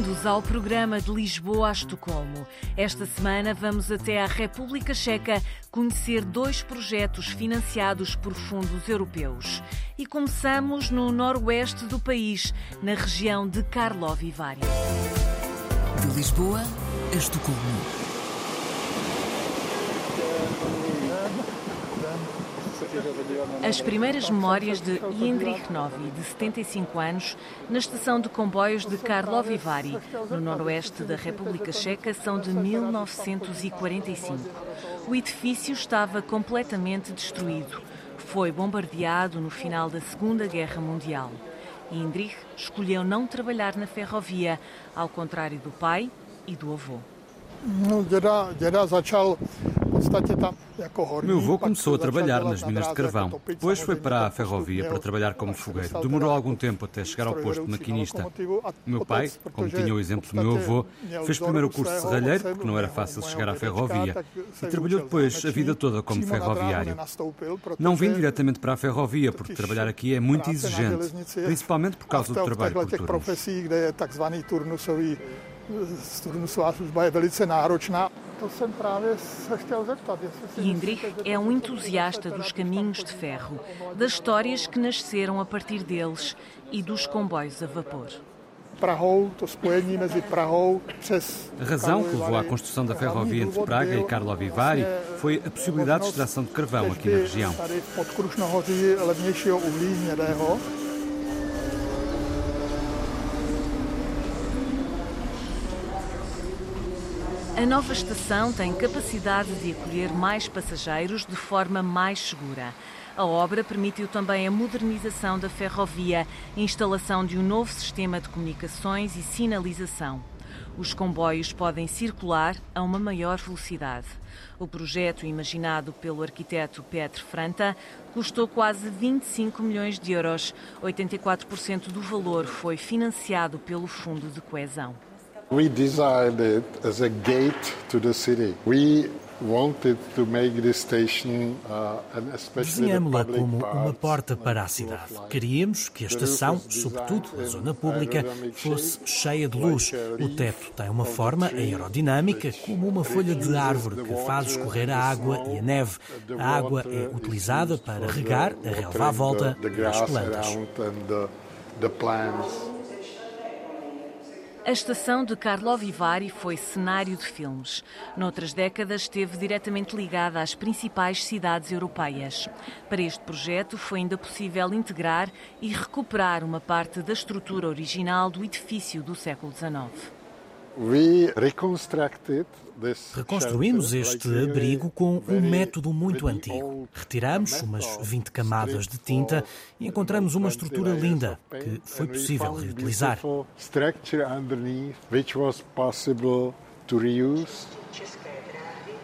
Bem-vindos ao programa de Lisboa a Estocolmo. Esta semana vamos até à República Checa conhecer dois projetos financiados por fundos europeus. E começamos no noroeste do país, na região de Karlovy Vary. De Lisboa a Estocolmo. As primeiras memórias de Jindrich Novi, de 75 anos, na estação de comboios de Karlovy Vary, no noroeste da República Checa, são de 1945. O edifício estava completamente destruído. Foi bombardeado no final da Segunda Guerra Mundial. Jindrich escolheu não trabalhar na ferrovia, ao contrário do pai e do avô. Meu avô começou a trabalhar nas minas de carvão. Depois foi para a ferrovia para trabalhar como fogueiro. Demorou algum tempo até chegar ao posto de maquinista. O meu pai, como tinha o exemplo do meu avô, fez primeiro o curso de serralheiro, porque não era fácil chegar à ferrovia, e trabalhou depois a vida toda como ferroviário. Não vim diretamente para a ferrovia, porque trabalhar aqui é muito exigente, principalmente por causa do trabalho por turnos. turnusová služba je velice náročná. To jsem právě se chtěl zeptat. Jindrich é um entusiasta dos caminhos de ferro, das histórias que nasceram a partir deles e dos comboios a vapor. A razão que levou à construção da ferrovia entre Praga e Karlovy Vary foi a possibilidade de extração de carvão aqui na região. A nova estação tem capacidade de acolher mais passageiros de forma mais segura. A obra permitiu também a modernização da ferrovia, instalação de um novo sistema de comunicações e sinalização. Os comboios podem circular a uma maior velocidade. O projeto, imaginado pelo arquiteto Petr Franta, custou quase 25 milhões de euros. 84% do valor foi financiado pelo Fundo de Coesão. We designed it as a gate to the city. We wanted to make this station, uh, public como uma porta para a cidade. Queríamos que a estação, sobretudo a zona pública, fosse cheia de luz. O teto tem uma forma aerodinâmica, como uma folha de árvore que faz escorrer a água e a neve. A água é utilizada para regar a relva à volta the, the as grass plantas. around and the, the plants. A estação de Karlovy Vary foi cenário de filmes. Noutras décadas esteve diretamente ligada às principais cidades europeias. Para este projeto foi ainda possível integrar e recuperar uma parte da estrutura original do edifício do século XIX. Reconstruímos este abrigo com um método muito antigo. Retiramos umas 20 camadas de tinta e encontramos uma estrutura linda que foi possível reutilizar.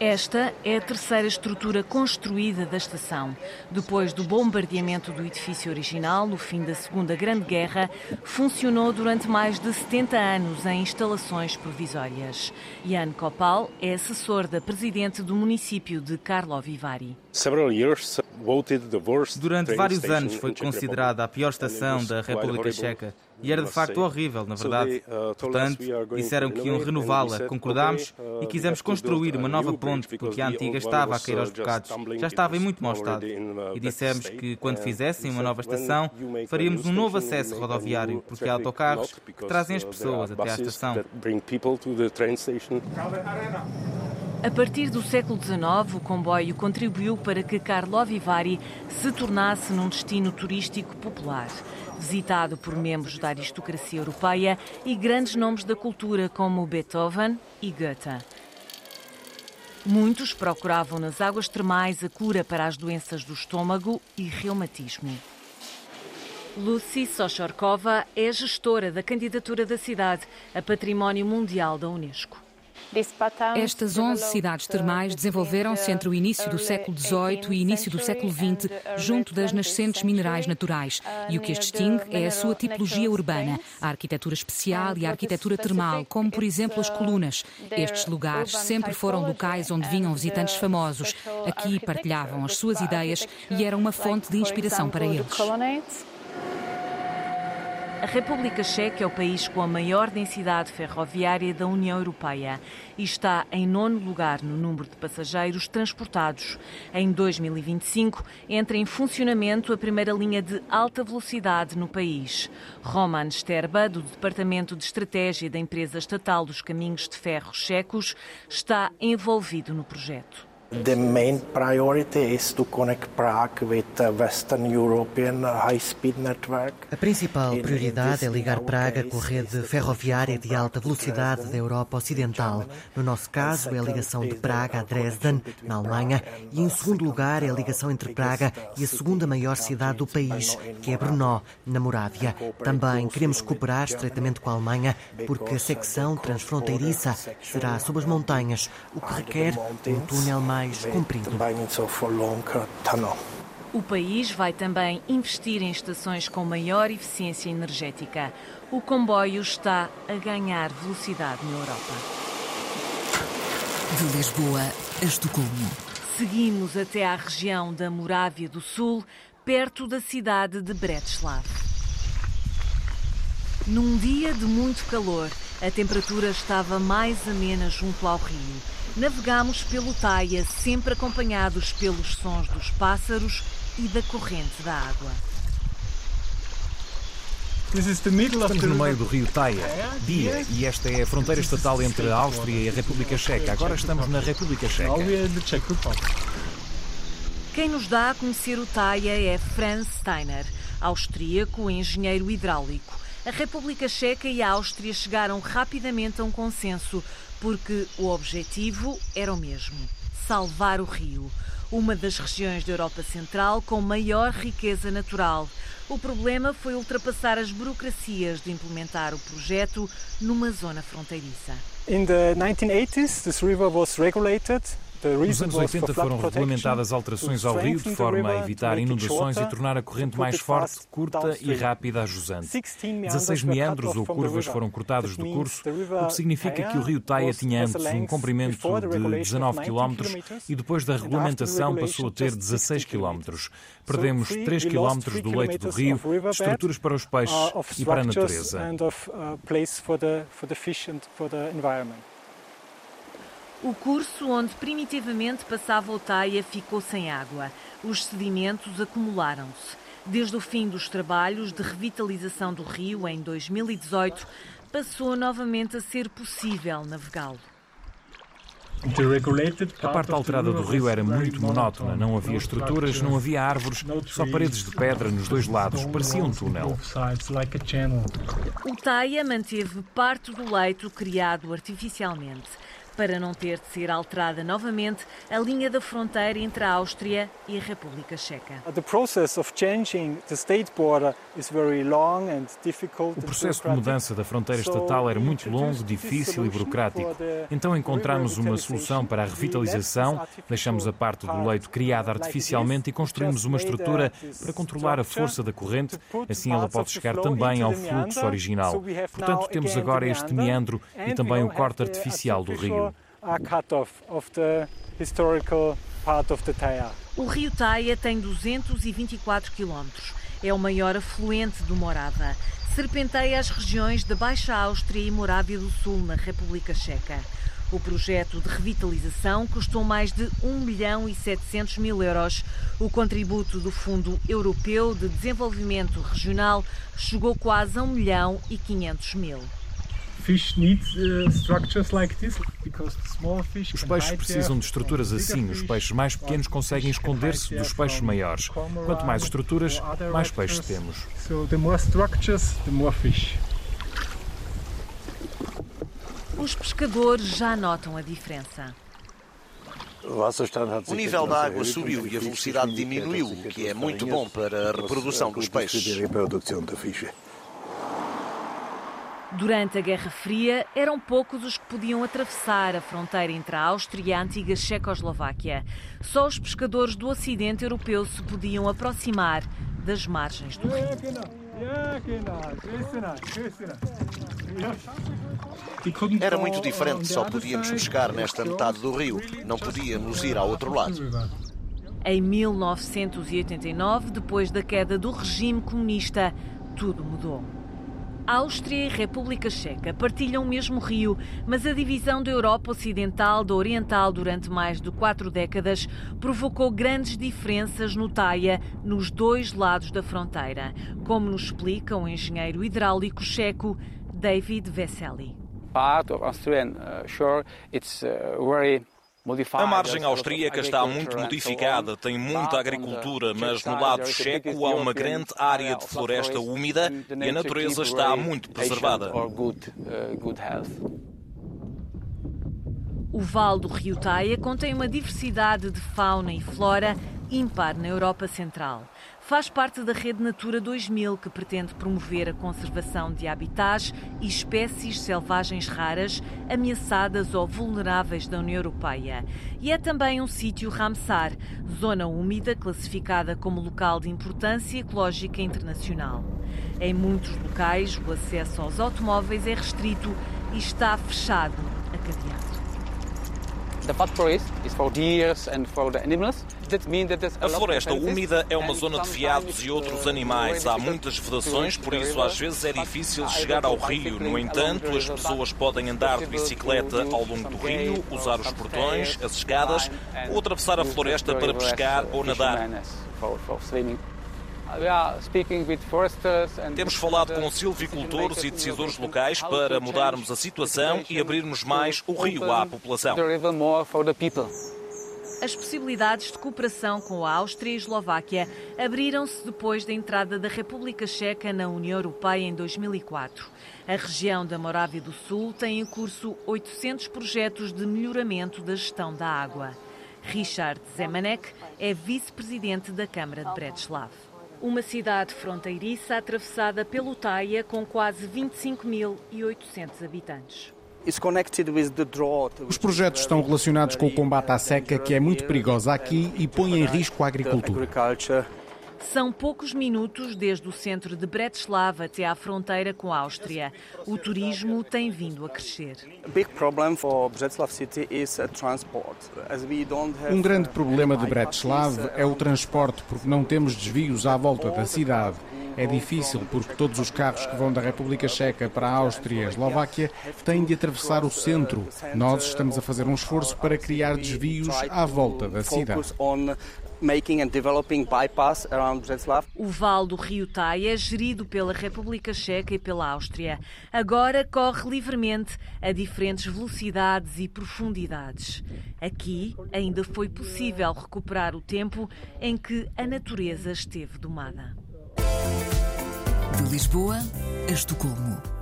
Esta é a terceira estrutura construída da estação. Depois do bombardeamento do edifício original, no fim da Segunda Grande Guerra, funcionou durante mais de 70 anos em instalações provisórias. Jan Kopal é assessor da presidente do município de Karlovy Vary. Durante vários anos foi considerada a pior estação da República Checa e era de facto horrível, na verdade. Portanto, disseram que iam renová-la, concordámos e quisemos construir uma nova ponte porque a antiga estava a cair aos bocados, já estava em muito mau estado. E dissemos que quando fizessem uma nova estação, faríamos um novo acesso rodoviário porque há autocarros que trazem as pessoas até à estação. A partir do século XIX, o comboio contribuiu para que Karlovy Vary se tornasse num destino turístico popular, visitado por membros da aristocracia europeia e grandes nomes da cultura como Beethoven e Goethe. Muitos procuravam nas águas termais a cura para as doenças do estômago e reumatismo. Lucy Sochorkova é gestora da candidatura da cidade a Património Mundial da Unesco. Estas 11 cidades termais desenvolveram-se entre o início do século XVIII e início do século XX, junto das nascentes minerais naturais. E o que as distingue é a sua tipologia urbana, a arquitetura especial e a arquitetura termal, como por exemplo as colunas. Estes lugares sempre foram locais onde vinham visitantes famosos. Aqui partilhavam as suas ideias e eram uma fonte de inspiração para eles. A República Checa é o país com a maior densidade ferroviária da União Europeia e está em nono lugar no número de passageiros transportados. Em 2025, entra em funcionamento a primeira linha de alta velocidade no país. Roman Sterba, do Departamento de Estratégia da Empresa Estatal dos Caminhos de Ferro Checos, está envolvido no projeto. The main priority is to connect Prague with the Western European high-speed network. A principal prioridade é ligar Praga com a rede ferroviária de alta velocidade da Europa Ocidental. No nosso caso, é a ligação de Praga a Dresden, na Alemanha, e em segundo lugar é a ligação entre Praga e a segunda maior cidade do país, que é Brno, na Morávia. Também queremos cooperar estreitamente com a Alemanha, porque a secção transfronteiriça será sob as montanhas, o que requer um túnel mais mais comprido. O país vai também investir em estações com maior eficiência energética. O comboio está a ganhar velocidade na Europa. De Lisboa a Estocolmo. Seguimos até à região da Morávia do Sul, perto da cidade de Bratislav. Num dia de muito calor, a temperatura estava mais amena junto ao rio Navegamos pelo Taia, sempre acompanhados pelos sons dos pássaros e da corrente da água. Estamos no meio do rio Taia, dia, e esta é a fronteira estatal entre a Áustria e a República Checa. Agora estamos na República Checa. Quem nos dá a conhecer o Taia é Franz Steiner, austríaco engenheiro hidráulico. A República Checa e a Áustria chegaram rapidamente a um consenso porque o objetivo era o mesmo: salvar o rio, uma das regiões da Europa Central com maior riqueza natural. O problema foi ultrapassar as burocracias de implementar o projeto numa zona fronteiriça. In the 1980s, this river was regulated nos anos 80 foram regulamentadas alterações ao rio de forma a evitar inundações e tornar a corrente mais forte, curta e rápida a jusante. 16 meandros ou curvas foram cortados do curso, o que significa que o rio Taia tinha antes um comprimento de 19 km e depois da regulamentação passou a ter 16 km. Perdemos 3 km do leito do rio, estruturas para os peixes uh, e para a natureza. O curso onde primitivamente passava o Taia ficou sem água. Os sedimentos acumularam-se. Desde o fim dos trabalhos de revitalização do rio em 2018, passou novamente a ser possível navegá-lo. A parte alterada do rio era muito monótona. Não havia estruturas, não havia árvores, só paredes de pedra nos dois lados. Parecia um túnel. O Taia manteve parte do leito criado artificialmente para não ter de ser alterada novamente a linha da fronteira entre a Áustria e a República Checa. O processo de mudança da fronteira estatal era muito longo, difícil e burocrático. Então encontramos uma solução para a revitalização, deixamos a parte do leito criada artificialmente e construímos uma estrutura para controlar a força da corrente, assim ela pode chegar também ao fluxo original. Portanto, temos agora este meandro e também o corte artificial do rio of the historical part of the. O rio Taia tem 224 quilómetros. É o maior afluente do Morava. Serpenteia as regiões da Baixa Áustria e Morávia do Sul, na República Checa. O projeto de revitalização custou mais de 1 milhão e 700 mil euros. O contributo do Fundo Europeu de Desenvolvimento Regional chegou quase a 1 milhão e 500 mil. Uh, os peixes precisam de estruturas assim. Os peixes mais pequenos conseguem esconder-se dos peixes maiores. Quanto mais estruturas, mais peixes temos. Os pescadores já notam a diferença. O nível da água subiu e a velocidade diminuiu, o que é muito bom para a reprodução dos peixes. Durante a Guerra Fria, eram poucos os que podiam atravessar a fronteira entre a Áustria e a antiga Checoslováquia. Só os pescadores do Ocidente europeu se podiam aproximar das margens do rio. Era muito diferente, só podíamos pescar nesta metade do rio, não podíamos ir ao outro lado. Em 1989, depois da queda do regime comunista, tudo mudou. Áustria e República Checa partilham o mesmo rio, mas a divisão da Europa Ocidental da Oriental durante mais de quatro décadas provocou grandes diferenças no Taia nos dois lados da fronteira, como nos explica o engenheiro hidráulico checo David Vesely. Part of Austrian uh, shore, it's uh, very a margem austríaca está muito modificada, tem muita agricultura, mas no lado checo há uma grande área de floresta úmida e a natureza está muito preservada. O Vale do Rio Taia contém uma diversidade de fauna e flora ímpar na Europa Central faz parte da Rede Natura 2000, que pretende promover a conservação de habitats e espécies selvagens raras, ameaçadas ou vulneráveis da União Europeia. E é também um sítio Ramsar, zona úmida classificada como local de importância ecológica internacional. Em muitos locais, o acesso aos automóveis é restrito e está fechado a cadeado. A floresta úmida é uma zona de veados e outros animais. Há muitas vedações, por isso às vezes é difícil chegar ao rio. No entanto, as pessoas podem andar de bicicleta ao longo do rio, usar os portões, as escadas ou atravessar a floresta para pescar ou nadar. Temos falado com silvicultores e decisores locais para mudarmos a situação e abrirmos mais o rio à população. As possibilidades de cooperação com a Áustria e a Eslováquia abriram-se depois da entrada da República Checa na União Europeia em 2004. A região da Morávia do Sul tem em curso 800 projetos de melhoramento da gestão da água. Richard Zemanek é vice-presidente da Câmara de Bretislav. Uma cidade fronteiriça atravessada pelo Taia com quase 25.800 habitantes. Os projetos estão relacionados com o combate à seca, que é muito perigosa aqui e põe em risco a agricultura. São poucos minutos desde o centro de Bratislava até à fronteira com a Áustria. O turismo tem vindo a crescer. Um grande problema de Bratislava é o transporte, porque não temos desvios à volta da cidade. É difícil porque todos os carros que vão da República Checa para a Áustria e a Eslováquia têm de atravessar o centro. Nós estamos a fazer um esforço para criar desvios à volta da cidade. O Vale do Rio Taia é gerido pela República Checa e pela Áustria. Agora corre livremente a diferentes velocidades e profundidades. Aqui ainda foi possível recuperar o tempo em que a natureza esteve domada. De Lisboa a Estocolmo.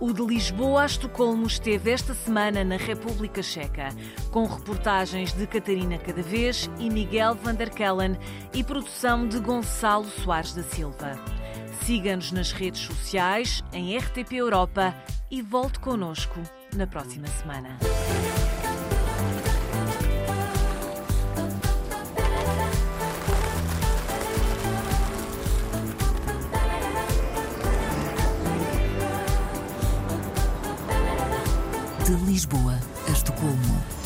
O de Lisboa a Estocolmo esteve esta semana na República Checa, com reportagens de Catarina Cadavez e Miguel van der Kellen e produção de Gonçalo Soares da Silva. Siga-nos nas redes sociais, em RTP Europa e volte connosco na próxima semana. De Lisboa a Estocolmo.